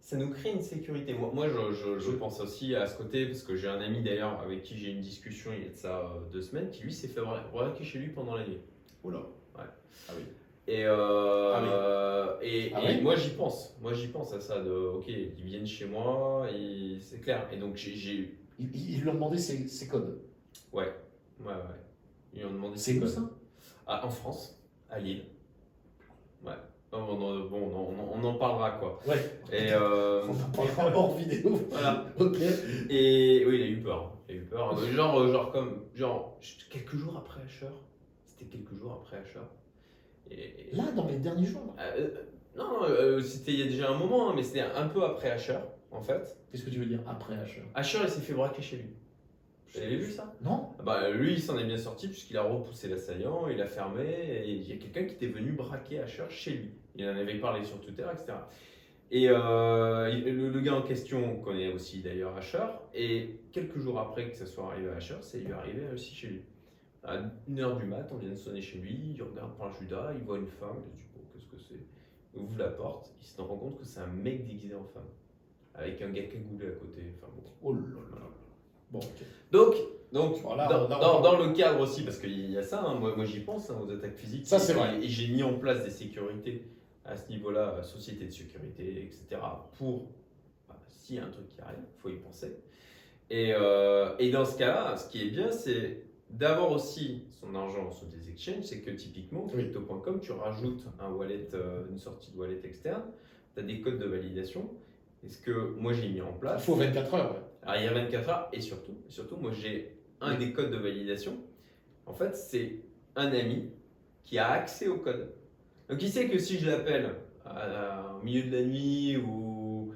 ça nous crée une sécurité. Moi, moi je, je- je pense aussi à ce côté, parce que j'ai un ami d'ailleurs avec qui j'ai eu une discussion il y a de ça euh, deux semaines, qui lui s'est fait braquer chez lui pendant la nuit. Oula. Ouais. Ah oui. Et, euh, et, Ah et oui moi j'y pense, moi j'y pense à ça de ok ils viennent chez moi c'est clair et donc j'ai- ils lui ont demandé ses, ses codes. ouais ouais ouais ils ont demandé C'est codes. ça Ah, en France à Lille ouais on en, bon on en, on en parlera quoi Ouais. et euh, On en parlera hors vidéo. voilà Ok. et oui il a eu peur hein. il a eu peur genre euh, genre comme genre quelques jours après Asher c'était quelques jours après Asher et, Là, dans les derniers jours. Euh, non, euh, c'était il y a déjà un moment, hein, mais c'était un peu après Asher. en fait. Qu'est-ce que tu veux dire après Asher? Asher, il s'est fait braquer chez lui. Vous avez vu ça? Non Ah Bah, lui, il s'en est bien sorti puisqu'il a repoussé l'assaillant, il a fermé, et il y a quelqu'un qui était venu braquer Asher chez lui. Il en avait parlé sur Twitter, etc. Et euh, le, le gars en question connaît aussi d'ailleurs Asher, et quelques jours après que ça soit arrivé à Asher, c'est lui arrivé aussi chez lui. À 1h du mat, on vient de sonner chez lui, il regarde par Judas, il voit une femme, il dit bon, qu'est-ce que c'est? Il ouvre la porte, il se rend compte que c'est un mec déguisé en femme, avec un gars cagoulé à côté. Enfin, bon. Oh là là là. Bon, ok. Donc, donc Voilà, dans, le cadre aussi, parce qu'il y a ça, hein, moi, moi j'y pense hein, aux attaques physiques. Ça, c'est vrai. Et j'ai mis en place des sécurités à ce niveau-là, euh, société de sécurité, etc. Pour, bah, s'il y a un truc qui arrive, il faut y penser. Et, euh, et dans ce cas-là, ce qui est bien, c'est d'avoir aussi son argent sur des exchanges. C'est que typiquement, Oui. crypto.com, tu rajoutes un wallet, euh, une sortie de wallet externe, tu as des codes de validation. Et ce que moi j'ai mis en Il place, faut 24 heures. ouais. Alors, il y a 24 heures et surtout, surtout moi j'ai un des codes de validation. En fait, c'est un ami qui a accès au code. Donc il sait que si je l'appelle à- au milieu de la nuit ou,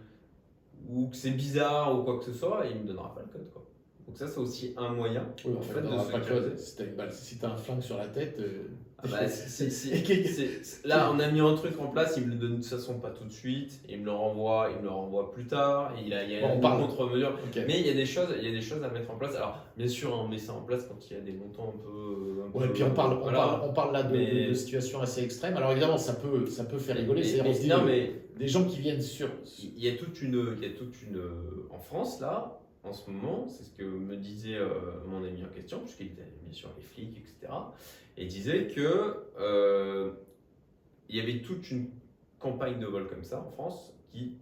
ou que c'est bizarre ou quoi que ce soit, il me donnera pas le code. Quoi. Donc ça, c'est aussi un moyen Oui, en fait, de aura pas. Si t'as une balle, si t'as un flingue sur la tête. euh, Ah bah, là, on a mis un truc en place, il me le donne de toute façon pas tout de suite, il me le renvoie, il me le renvoie plus tard, il a, il y a Bon, on une contre-mesure. Mais il y a des choses, il y a des choses à mettre en place. Alors, bien sûr, on met ça en place quand il y a des montants un peu. un Ouais, et peu- puis on parle, on parle, on parle là de, Mais- de- de situations assez extrêmes. Alors évidemment, ça peut, ça peut faire rigoler. Mais- mais- non, euh, mais des gens qui viennent sur. il y a toute une, il y a toute une, en France là, en ce moment, c'est ce que me disait euh, mon ami en question, puisqu'il était bien sûr les flics, etc. Et disait que euh, il y avait toute une campagne de vol comme ça en France qui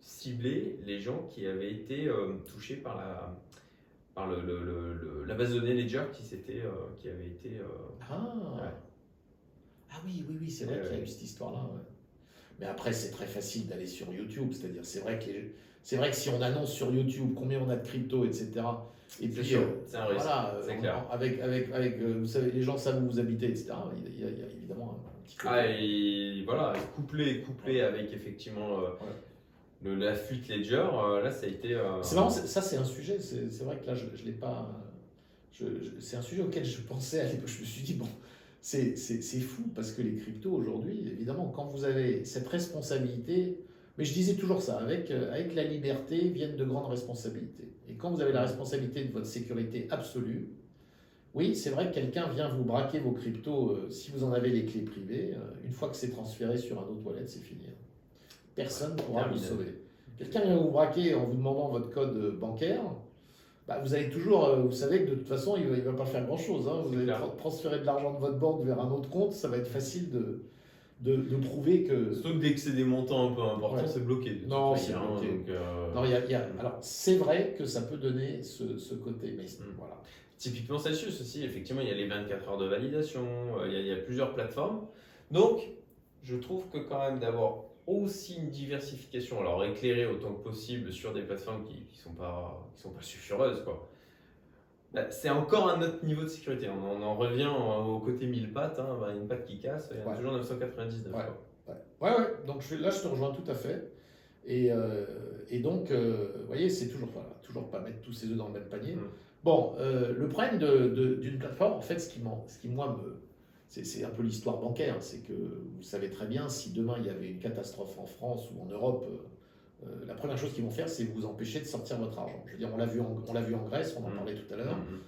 ciblait les gens qui avaient été euh, touchés par la par le, le- le- le- la base de données Ledger qui s'était euh, qui avait été Ah. Ouais. ah oui, oui, oui, c'est vrai qu'il y a eu cette histoire-là. ouais. Mais après, c'est très facile d'aller sur YouTube. C'est-à-dire, c'est vrai que c'est vrai que si on annonce sur YouTube combien on a de crypto, etc. Et puis sûr, euh, un risque. voilà, euh, clair. avec, avec, avec, euh, vous savez, les gens savent où vous habitez, etc. Il y a, il y évidemment un, petit côté. Ah, et voilà, couplé, couplé avec effectivement euh, le, la fuite Ledger, là ça a été. C'est marrant, ça c'est un sujet, c'est vrai que là je ne l'ai pas. je- je- c'est un sujet auquel je pensais à l'époque. Je me suis dit, bon, c'est fou parce que les cryptos aujourd'hui, évidemment, quand vous avez cette responsabilité, mais je disais toujours ça, avec, euh, avec la liberté viennent de grandes responsabilités. Et quand vous avez la responsabilité de votre sécurité absolue, oui, c'est vrai que quelqu'un vient vous braquer vos cryptos euh, si vous en avez les clés privées. euh, une fois que c'est transféré sur un autre wallet, c'est fini. Personne ne pourra vous sauver. Quelqu'un vient vous braquer en vous demandant votre code bancaire. Bah, vous allez toujours, euh, vous savez que de toute façon, il ne va, pas faire grand-chose. hein. Vous allez tra- transférer de l'argent de votre banque vers un autre compte, ça va être facile de, de, de prouver que... Surtout que dès que c'est des montants un peu importants, Ouais. c'est bloqué. Non, c'est hein, donc, euh, Non, y a- il y a- alors, c'est vrai que ça peut donner ce, ce côté, mais Mm. voilà. Typiquement Celsius aussi, effectivement, il y a les 24 heures de validation, euh, il y a, il y a plusieurs plateformes. Donc, je trouve que quand même d'avoir aussi une diversification, alors éclairée autant que possible sur des plateformes qui ne sont, pas, qui sont pas sulfureuses, quoi. Bah, c'est encore un autre niveau de sécurité. On, en- revient au côté mille pattes, hein, bah, une patte qui casse, il y a Ouais. toujours 999. Ouais. Ouais, ouais, ouais. Donc je, là, je te rejoins tout à fait. Et, euh, et donc, euh, vous voyez, c'est toujours, voilà, toujours pas mettre tous ses œufs dans le même panier. Mm. Bon, euh, le problème d'une plateforme, en fait, ce qui, ce qui moi, me. C'est un peu l'histoire bancaire. C'est que vous savez très bien, si demain il y avait une catastrophe en France ou en Europe, euh, euh, la première chose qu'ils vont faire, c'est vous empêcher de sortir votre argent. Je veux dire, on l'a vu, en- on l'a vu en Grèce, on en Mm. parlait tout à l'heure. Mhm.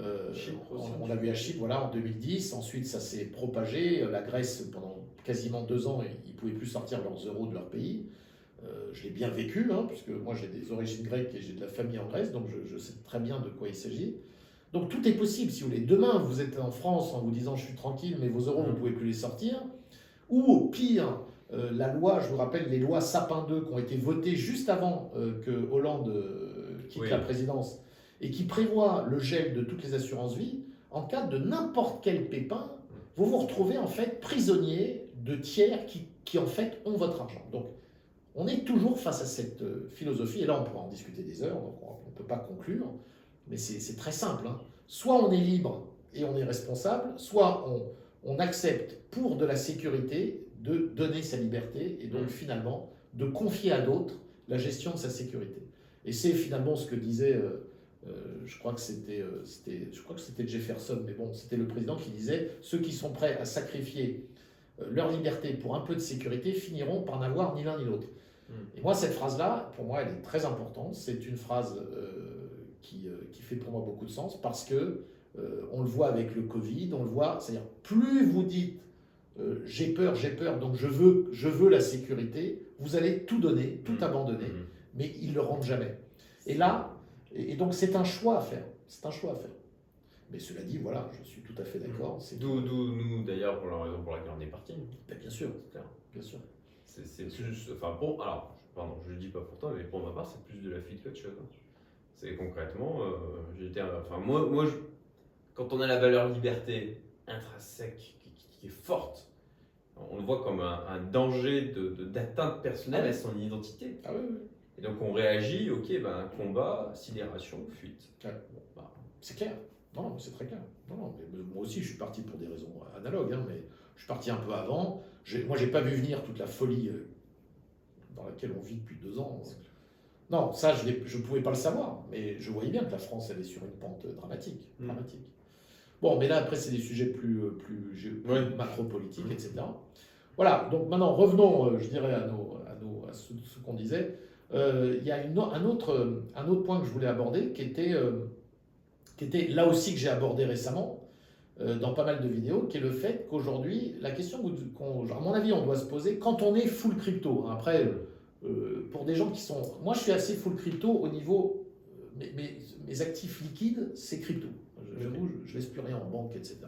Euh, Chypre on- l'a vu à. Chypre voilà, en 2010. Ensuite, ça s'est propagé. La Grèce, pendant quasiment deux ans, ils ne pouvaient plus sortir leurs euros de leur pays. Euh, je l'ai bien vécu, hein, puisque moi j'ai des origines grecques et j'ai de la famille en Grèce, donc je, je sais très bien de quoi il s'agit. Donc tout est possible, si vous voulez. Demain, vous êtes en France en vous disant je suis tranquille, mais vos euros, vous ne Mm. pouvez plus les sortir. Ou au pire, euh, la loi, je vous rappelle, les lois Sapin 2 qui ont été votées juste avant euh, que Hollande euh, quitte Oui. la présidence et qui prévoient le gel de toutes les assurances vie, en cas de n'importe quel pépin, vous vous retrouvez en fait prisonnier de tiers qui, qui en fait ont votre argent. Donc on est toujours face à cette philosophie, et là on pourra en discuter des heures, donc on ne peut pas conclure, mais c'est c'est très simple. hein. Soit on est libre et on est responsable, soit on, on accepte pour de la sécurité de donner sa liberté et donc Mm. finalement de confier à d'autres la gestion de sa sécurité. Et c'est finalement ce que disait, euh, euh, je crois que c'était, euh, c'était, je crois que c'était Jefferson, mais bon, c'était le président qui disait ceux qui sont prêts à sacrifier leur liberté pour un peu de sécurité finiront par n'avoir ni l'un ni l'autre. Mm. Et moi, cette phrase-là, pour moi, elle est très importante. C'est une phrase qui, qui fait pour moi beaucoup de sens parce que on le voit avec le Covid, on le voit, c'est-à-dire plus vous dites euh, j'ai peur, j'ai peur, donc je veux, je veux la sécurité, vous allez tout donner, tout Mm. abandonner, Mhm. mais ils le rendent jamais. Et là, et, et donc c'est un choix à faire. C'est un choix à faire. Mais cela dit, voilà, je suis tout à fait d'accord. C'est D'où, nous, d'ailleurs, pour la raison pour laquelle on est parti. Ben, bien sûr, C'est clair. bien sûr. C'est, plus. Enfin, bon, alors, pardon, je le dis pas pour toi, mais pour ma part, c'est plus de la fuite qu'autre chose. hein. C'est concrètement, euh, j'étais. Enfin, moi, moi je- quand on a la valeur liberté intrinsèque qui, est forte, on le voit comme un, un danger de, de- d'atteinte personnelle Ah à son identité. Ah oui, oui. Et donc, on réagit, ok, ben, combat, sidération, fuite. Bon, bah, C'est clair. Non, c'est très clair. Non, non, mais moi aussi, je suis parti pour des raisons analogues, hein, mais je suis parti un peu avant. Moi, j'ai pas vu venir toute la folie euh, dans laquelle on vit depuis deux ans. Non, ça, je ne pouvais pas le savoir, mais je voyais bien que la France, elle est sur une pente dramatique. Mm. dramatique. Bon, mais là, après, c'est des sujets plus, euh, plus, Ouais. macro-politiques, etc. Voilà, donc maintenant, revenons, euh, je dirais, à, nos, à, nos, à ce, ce qu'on disait. Euh, Il y a une, un, autre, un autre point que je voulais aborder, qui était, euh, qui était là aussi que j'ai abordé récemment, euh, dans pas mal de vidéos, qui est le fait qu'aujourd'hui, la question qu'on, à mon avis, on doit se poser, quand on est full crypto, hein, après, pour des gens qui sont... Moi, je suis assez full crypto au niveau... Mes, mes- mes actifs liquides, c'est crypto. J'avoue, je ne laisse plus rien en banque, etc.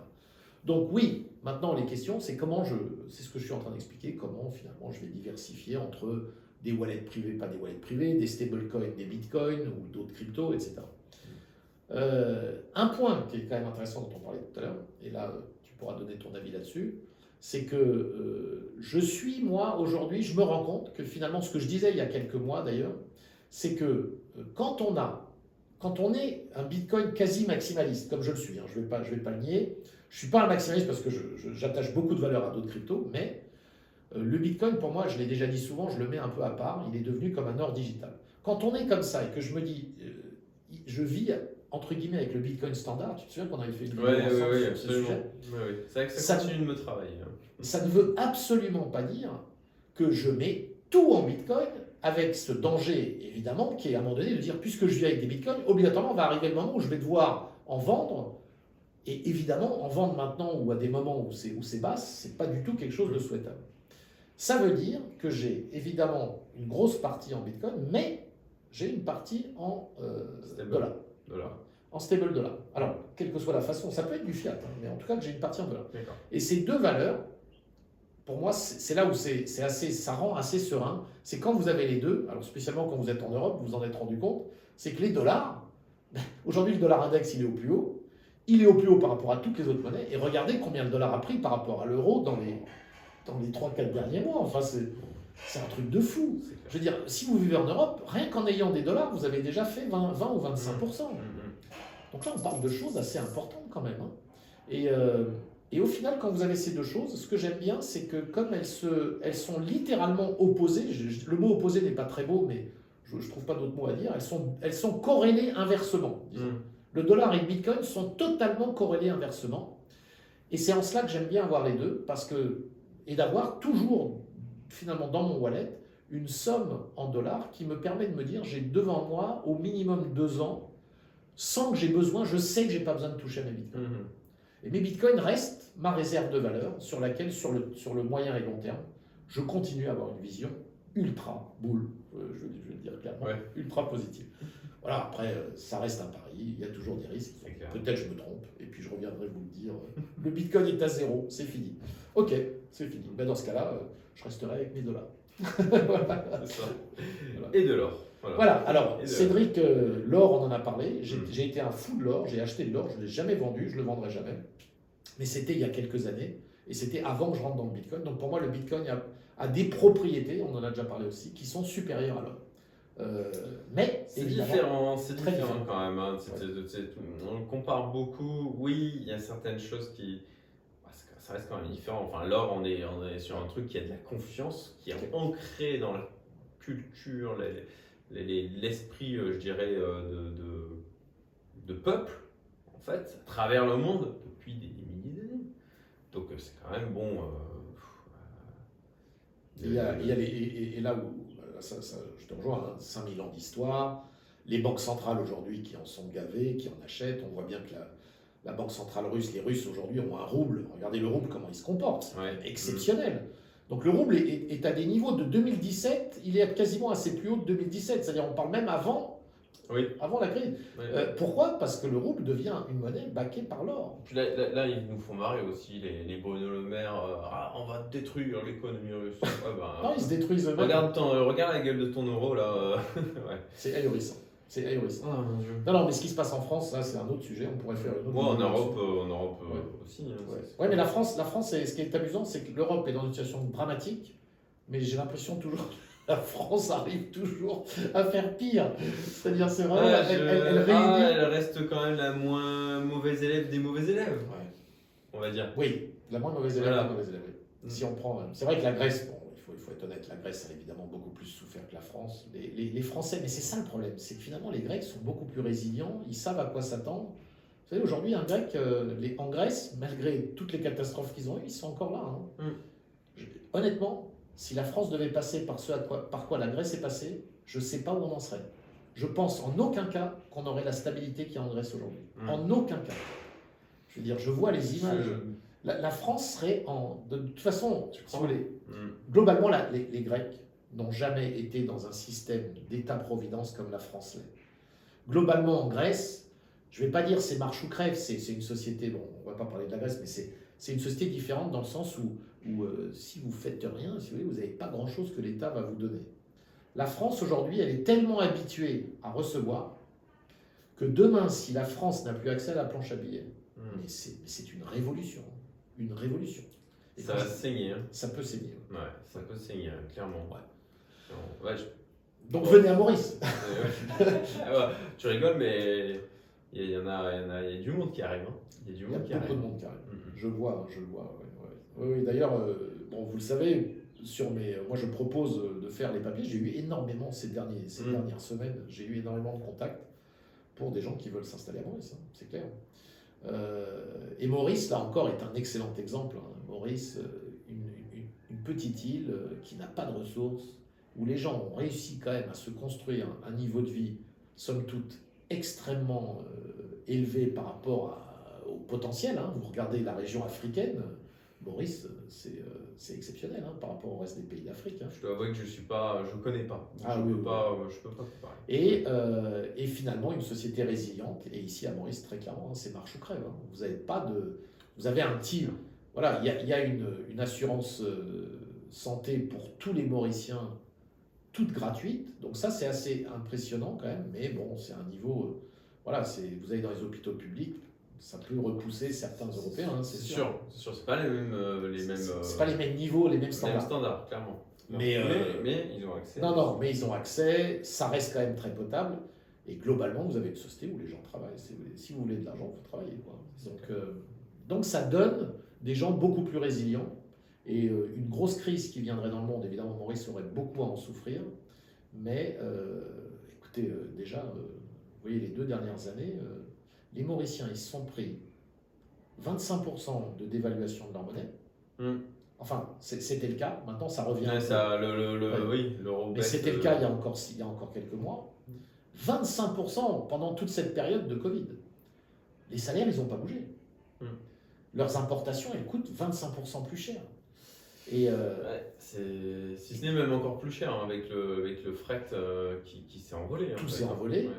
Donc oui, maintenant les questions, c'est comment je... C'est ce que je suis en train d'expliquer, comment finalement je vais diversifier entre des wallets privés, pas des wallets privés, des stablecoins, des bitcoins ou d'autres cryptos, etc. Euh, un point qui est quand même intéressant dont on parlait tout à l'heure, et là tu pourras donner ton avis là-dessus, c'est que euh, je suis, moi, aujourd'hui, je me rends compte que finalement, ce que je disais il y a quelques mois d'ailleurs, c'est que euh, quand on a, quand on est un Bitcoin quasi maximaliste, comme je le suis, hein, je ne vais, pas- je vais pas le nier, je ne suis pas un maximaliste parce que j'attache beaucoup de valeur à d'autres cryptos, mais euh, le Bitcoin, pour moi, je l'ai déjà dit souvent, je le mets un peu à part, il est devenu comme un or digital. Quand on est comme ça et que je me dis, euh, je vis entre guillemets avec le Bitcoin standard, tu te souviens qu'on avait fait une vidéo Ouais, ouais, ensemble ouais, sur ce absolument. sujet. C'est vrai que ça, Ça- continue de me travailler. hein. ça ne veut absolument pas dire que je mets tout en Bitcoin avec ce danger, évidemment, qui est à un moment donné de dire, puisque je vis avec des Bitcoins, obligatoirement, va arriver le moment où je vais devoir en vendre. Et évidemment, en vendre maintenant ou à des moments où c'est où c'est basse, c'est pas du tout quelque chose de souhaitable. Ça veut dire que j'ai évidemment une grosse partie en Bitcoin, mais j'ai une partie en euh, Stable. dollars, Voilà. en stable dollar. Alors, quelle que soit la façon, ça peut être du fiat, hein, mais en tout cas que j'ai une partie en dollars. Et ces deux valeurs, pour moi, c'est là où c'est assez, ça rend assez serein. C'est quand vous avez les deux, alors spécialement quand vous êtes en Europe, vous vous en êtes rendu compte, c'est que les dollars, aujourd'hui le dollar index il est au plus haut, il est au plus haut par rapport à toutes les autres monnaies, et regardez combien le dollar a pris par rapport à l'euro dans les, dans les 3-4 derniers mois. Enfin, c'est un truc de fou. Je veux dire, si vous vivez en Europe, rien qu'en ayant des dollars, vous avez déjà fait 20, 20 ou 25%. Mhm. Donc là, on parle de choses assez importantes quand même. hein. Et, euh, et au final, quand vous avez ces deux choses, ce que j'aime bien, c'est que comme elles, se, elles sont littéralement opposées, je- je- le mot opposé n'est pas très beau, mais je ne trouve pas d'autre mot à dire, elles sont, elles sont corrélées inversement. Mhm. Le dollar et le bitcoin sont totalement corrélés inversement. Et c'est en cela que j'aime bien avoir les deux, parce que, et d'avoir toujours, finalement, dans mon wallet, une somme en dollars qui me permet de me dire j'ai devant moi au minimum deux ans, sans que j'ai besoin, je sais que j'ai pas besoin de toucher à mes bitcoins. Mhm. Et mes bitcoins restent ma réserve de valeur sur laquelle, sur le, sur le moyen et long terme, je continue à avoir une vision ultra boule, euh, je, vais- je vais le dire clairement, Ouais. ultra positive. Voilà, après, euh, ça reste un pari, il y a toujours des risques. Peut-être je me trompe, et puis je reviendrai vous le dire. euh, Le bitcoin est à zéro, c'est fini. Ok, c'est fini. Ben dans ce cas-là, je resterai avec mes dollars. Voilà. C'est ça. Voilà. Et de l'or. Voilà. Voilà, alors de- Cédric, euh, l'or, on en a parlé. J'ai Mm. j'ai été un fou de l'or, j'ai acheté de l'or, je ne l'ai jamais vendu, je ne le vendrai jamais. Mais c'était il y a quelques années, et c'était avant que je rentre dans le bitcoin. Donc pour moi, le bitcoin a, a des propriétés, on en a déjà parlé aussi, qui sont supérieures à l'or. Euh, mais C'est différent, c'est très différent différent. quand même. hein. On le compare beaucoup. Oui, il y a certaines choses qui. bah, ça- reste quand même différent. Enfin, l'or, on est, on est sur un truc qui a de la confiance, qui est ancré dans la culture, les- l'esprit, euh, je dirais, euh, de, de, de peuple, en fait, à travers le monde depuis des, des milliers d'années. Donc euh, c'est quand même bon. euh, Il y a- il y a les- et, là où, ça, ça, je te rejoins, hein, 5000 ans d'histoire, les banques centrales aujourd'hui qui en sont gavées, qui en achètent, on voit bien que la, la banque centrale russe, les Russes aujourd'hui ont un rouble, regardez le rouble comment il se comporte, ouais. exceptionnel. Donc le rouble est, à des niveaux de 2017, il est quasiment à ses plus hauts de 2017, c'est-à-dire on parle même avant, Oui. avant la crise. Euh, pourquoi? Parce que le rouble devient une monnaie baquée par l'or. Puis là, là- là, ils nous font marrer aussi, les, les Bruno Le Maire. euh, ah, on va détruire l'économie russe. Ouais, ben, Non, ils se détruisent eux-mêmes. regarde, euh, regarde la gueule de ton euro là. euh, ouais. C'est ahurissant. C'est. Oh mon dieu. Non, non, mais ce qui se passe en France, ça c'est un autre sujet, on pourrait faire une autre en Europe, là-dessus. euh, en Europe euh, Ouais. aussi. hein, Ouais. Ouais, mais la France, la France ce qui est amusant, c'est que l'Europe est dans une situation dramatique, mais j'ai l'impression toujours que la France arrive toujours à faire pire. C'est-à-dire, c'est vraiment, Ah, elle, je- elle- elle ah, elle reste quand même la moins mauvaise élève des mauvais élèves, Ouais. on va dire. Oui, la moins mauvaise élève, Voilà. la mauvaise élève. oui. Mm. Si on prend, euh, c'est vrai que la Grèce, bon, faut, être honnête, la Grèce a évidemment beaucoup plus souffert que la France. Les, les- les Français, mais c'est ça le problème, c'est que finalement les Grecs sont beaucoup plus résilients, ils savent à quoi s'attendre. Vous savez, aujourd'hui, un Grec, euh, les- en Grèce, malgré toutes les catastrophes qu'ils ont eues, ils sont encore là. hein. Mm. Je- honnêtement, si la France devait passer par ce à quoi, par quoi la Grèce est passée, je ne sais pas où on en serait. Je pense en aucun cas qu'on aurait la stabilité qu'il y a en Grèce aujourd'hui. Mm. En aucun cas. Je veux dire, je vois les images. Je- La, la France serait en. De, toute façon, si vous voulez, Hmm. globalement, la- les, les Grecs n'ont jamais été dans un système d'État-providence comme la France l'est. Globalement, en Grèce, je ne vais pas dire c'est marche ou crève, c'est une société, bon, on ne va pas parler de la Grèce, mais c'est une société différente dans le sens où, où euh, si vous faites rien, si vous voulez, vous n'avez pas grand-chose que l'État va vous donner. La France, aujourd'hui, elle est tellement habituée à recevoir que demain, si la France n'a plus accès à la planche à billets, Hmm. c'est une révolution. Une révolution. Et Ça va saigner, hein. ça peut saigner. ouais. Ouais, ça peut saigner, hein, clairement. Ouais. Ouais, je- Donc venez à Maurice. Ah tu rigoles, mais il y, y en a, il y en a, il y a du monde qui arrive. hein. Il y a du Il y a monde qui beaucoup de monde qui arrive. Mm, mm. Je le vois, je le vois. Oui, oui, D'ailleurs, euh, bon, vous le savez, sur mes, moi je propose de faire les papiers. J'ai eu énormément ces, derniers, ces Mm. dernières semaines, j'ai eu énormément de contacts pour des gens qui veulent s'installer à Maurice, hein, c'est clair. Euh, et Maurice, là encore, est un excellent exemple. hein. Maurice, euh, une, petite île euh, qui n'a pas de ressources, où les gens ont réussi quand même à se construire un, niveau de vie, somme toute, extrêmement élevé par rapport au potentiel. hein. Vous regardez la région africaine, Maurice, euh, c'est euh, c'est exceptionnel hein, par rapport au reste des pays d'Afrique. hein. Je dois avouer que je suis pas, je connais pas. Ah je oui, peux oui. pas, je peux pas comparer. Et, euh, et finalement, une société résiliente. Et ici, à Maurice, très clairement, hein, c'est marche ou crève. hein. Vous avez pas de, vous avez un petit, voilà, il y a, il y a une, une assurance euh, santé pour tous les Mauriciens, toute gratuite. Donc ça, c'est assez impressionnant quand même. Mais bon, c'est un niveau, euh, voilà, c'est, vous allez dans les hôpitaux publics, ça peut repousser certains Européens, hein, c'est sûr. c'est sûr, c'est pas les mêmes, euh, les mêmes, C'est- euh, C'est pas les mêmes niveaux, les mêmes mêmes standards. standards, clairement. Mais, euh, mais, ils ont accès. Non, non, mais ils ont accès, ça reste quand même très potable. Et globalement, vous avez une société où les gens travaillent. Si vous voulez, vous de l'argent, il faut travailler. quoi. Donc, donc ça donne des gens beaucoup plus résilients. Et une grosse crise qui viendrait dans le monde, évidemment, Maurice aurait beaucoup à en souffrir. Mais euh, écoutez, euh, déjà, euh, vous voyez, les deux dernières années, les Mauriciens, ils se sont pris 25% de dévaluation de leur monnaie. Hmm. Enfin, c'était le cas. Maintenant, ça revient. Ouais, ça, le, le, le- Ouais. oui, l'euro Mais c'était le cas il y, a encore, il y a encore quelques mois. 25% pendant toute cette période de Covid. Les salaires, ils n'ont pas bougé. Hmm. Leurs importations, elles coûtent 25% plus cher. Et euh, Ouais, c'est si ce n'est même encore plus cher hein, avec le avec le fret euh, qui, qui s'est envolé. Tout en fait. s'est envolé. Ouais.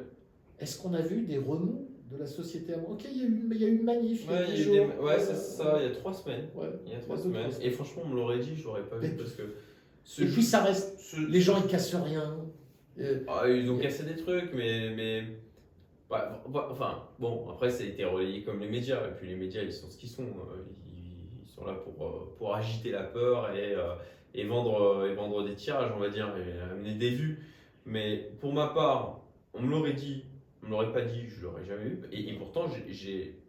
est-ce qu'on a vu des remous de la société Ok, il y a eu, il y a eu une manif. Ouais, dix il y a eu jours. des- ouais, c'est ça, il y a trois semaines. Ouais. Il y a trois semaines. Et franchement, on me l'aurait dit, je l'aurais pas vu parce que. ce Et puis ça reste. ce- Les gens, ils cassent rien. Ah, ils ont cassé des trucs, mais. mais... ouais, bah, enfin, bon, après, ça a été relayé comme les médias. Et puis les médias, ils sont ce qu'ils sont. Ils, ils sont là pour, euh, pour agiter la peur et, euh, et, vendre, euh, et vendre des tirages, on va dire, et amener des vues. Mais pour ma part, on me l'aurait dit, on me l'aurait pas dit, je l'aurais jamais eu. Et, et pourtant.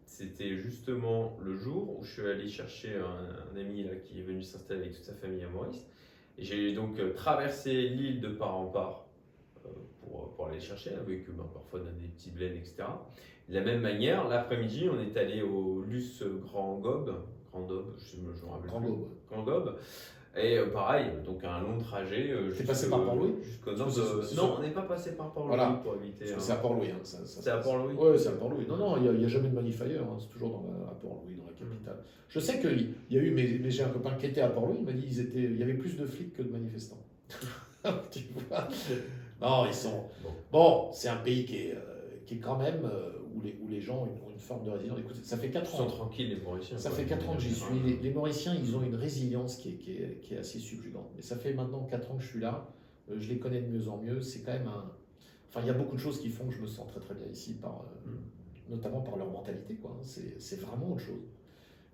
C'était justement le jour où je suis allé chercher un, un ami là, qui est venu s'installer avec toute sa famille à Maurice. Et j'ai donc euh, traversé l'île de part en part euh, pour, pour aller chercher, avec bah, parfois dans des petits bleds, etc. De la même manière, l'après-midi, on est allé au Luce Grand Gobe, Grand Gobe, je me rappelle Grand ouais. Grand Gobe. Et euh, pareil, donc un long trajet. euh, T'es passé par Port-Louis c'est Non, sûr. on n'est pas passé par Port-Louis Voilà. pour éviter. Hein. c'est à Port-Louis. Hein, C'est à Port-Louis Oui, c'est à Port-Louis. Non, non, il n'y a, jamais de manif ailleurs. hein, C'est toujours dans la- à Port-Louis, dans la capitale. Je sais qu'il y a eu, mais, mais j'ai un copain qui était à Port-Louis, il m'a dit qu'il il y avait plus de flics que de manifestants. tu vois? Non, ils sont. Bon. Bon, c'est un pays qui est, euh, qui est quand même euh, où, les, où les gens ont une forme de résilience. Écoute, ça fait 4 Ils sont ans. tranquilles, les Mauriciens. Ça fait 4 ans que j'y suis. Les, les Mauriciens, ils ont une résilience qui est, qui est, qui est assez subjugante. Mais ça fait maintenant 4 ans que je suis là. Euh, Je les connais de mieux en mieux. C'est quand même un. Enfin, il y a beaucoup de choses qui font que je me sens très très bien ici, par, euh, Mm. notamment par leur mentalité. quoi. hein. C'est vraiment autre chose.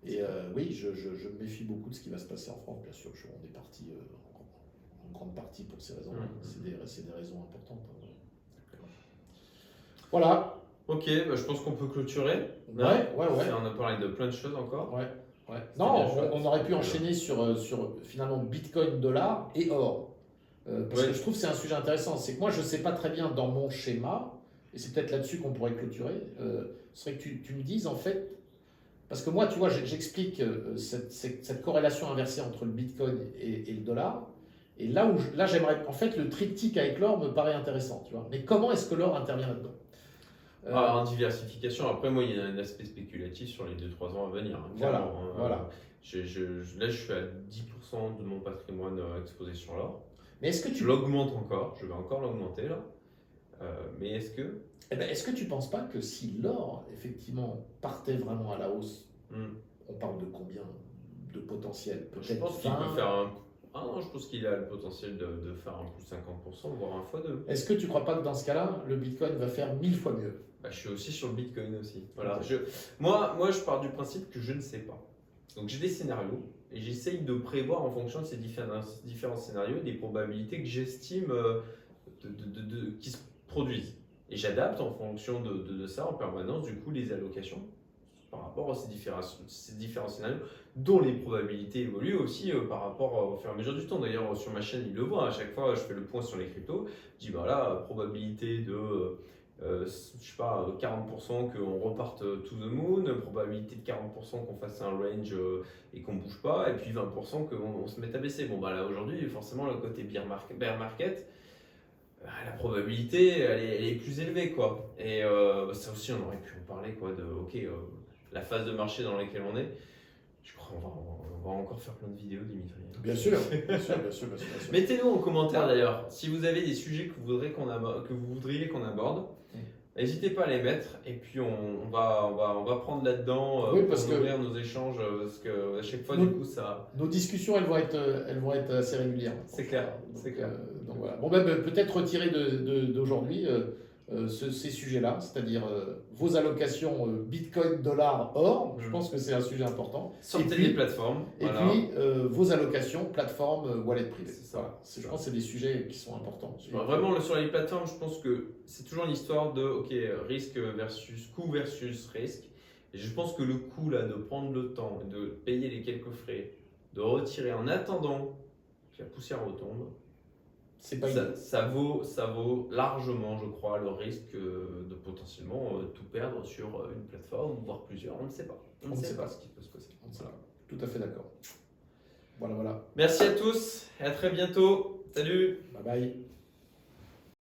Et euh, oui, je, je, je me méfie beaucoup de ce qui va se passer en France. Bien sûr, je, on est parti euh, en, en grande partie pour ces raisons. Mm. C'est des, c'est des raisons importantes. hein. Voilà. Ok, bah, je pense qu'on peut clôturer. Ouais, ouais, ouais. On a parlé de plein de choses encore. Ouais, ouais. C'était Non, on, on aurait pu enchaîner sur, euh, sur finalement Bitcoin, dollar et or. Euh, parce Ouais. que je trouve que c'est un sujet intéressant. C'est que moi, je ne sais pas très bien dans mon schéma, et c'est peut-être là-dessus qu'on pourrait clôturer, euh, ce serait que tu, tu me dises en fait, parce que moi, tu vois, j'explique euh, cette, cette- cette corrélation inversée entre le Bitcoin et, et le dollar. Et là où je- là j'aimerais, en fait, le triptyque avec l'or me paraît intéressant, tu vois. Mais comment est-ce que l'or intervient là-dedans? Euh, Ah, en diversification, après moi il y a un aspect spéculatif sur les 2-3 ans à venir. hein, Voilà, hein. voilà. Je- je- je- là je suis à 10% de mon patrimoine euh, exposé sur l'or. Mais est-ce que Je tu l'augmente encore, je vais encore l'augmenter là. Euh, mais est-ce que. Eh ben, Est-ce que tu ne penses pas que si l'or, effectivement, partait vraiment à la hausse, Hmm, on parle de combien de potentiel? Je pense qu'il 20. peut faire un. Ah non, je pense qu'il a le potentiel de, de faire un plus 50%, voire un fois deux. Est-ce que tu ne crois pas que dans ce cas-là, le Bitcoin va faire mille fois mieux? Bah, je suis aussi sur le Bitcoin aussi. Voilà. Je, moi, moi, je pars du principe que je ne sais pas. Donc j'ai des scénarios et j'essaye de prévoir en fonction de ces différents, différents scénarios des probabilités que j'estime euh, de, de- de- de- qui se produisent. Et j'adapte en fonction de, ça en permanence, du coup, les allocations par rapport à ces différents, ces différents scénarios, dont les probabilités évoluent aussi euh, par rapport euh, au fur et à mesure du temps. D'ailleurs, sur ma chaîne, il le voit, à chaque fois, je fais le point sur les cryptos, je dis, voilà, probabilité de... euh, euh, je sais pas, 40% qu'on reparte euh, to the moon, probabilité de 40% qu'on fasse un range euh, et qu'on bouge pas, et puis 20% qu'on on se mette à baisser. Bon, bah là aujourd'hui, forcément, le côté bear market, bear market euh, la probabilité, elle est, elle est plus élevée, quoi. Et euh, bah, ça aussi, on aurait pu en parler, quoi, de, ok, euh, la phase de marché dans laquelle on est. Je crois qu'on va, on va encore faire plein de vidéos, Dimitri. Bien sûr, bien sûr, bien sûr, bien sûr. bien sûr. Mettez-nous en commentaire d'ailleurs si vous avez des sujets que vous, voudrez qu'on abo- que vous voudriez qu'on aborde. N'hésitez pas à les mettre et puis on, on va, on, va, on va prendre là-dedans euh, Oui, parce pour que- nourrir nos échanges euh, parce que à chaque fois Nous- du coup ça. Nos discussions, elles vont être, euh, elles vont être assez régulières. C'est clair, c'est clair. euh, donc voilà. Bon, ben, ben, peut-être retirer de- de- d'aujourd'hui euh, euh, ce- ces sujets-là, c'est-à-dire euh, vos allocations euh, Bitcoin, dollar, or. Je Mm. pense que c'est un sujet important. Sortez des plateformes. Et voilà. puis euh, vos allocations plateforme euh, wallet privé. C'est ça. Voilà. Je pense que c'est des sujets qui sont importants. Vraiment, sur les plateformes, je pense que c'est toujours l'histoire de ok, risque versus coût versus risque. Et je pense que le coût là, de prendre le temps, de payer les quelques frais, de retirer en attendant que la poussière retombe, pas ça, ça vaut, ça vaut largement, je crois, le risque euh, de potentiellement euh, tout perdre sur euh, une plateforme, voire plusieurs. On ne sait pas. On ne sait pas ce qui peut se passer. Voilà. Tout à fait d'accord. Voilà, voilà. Merci à tous et à très bientôt. Salut Bye bye.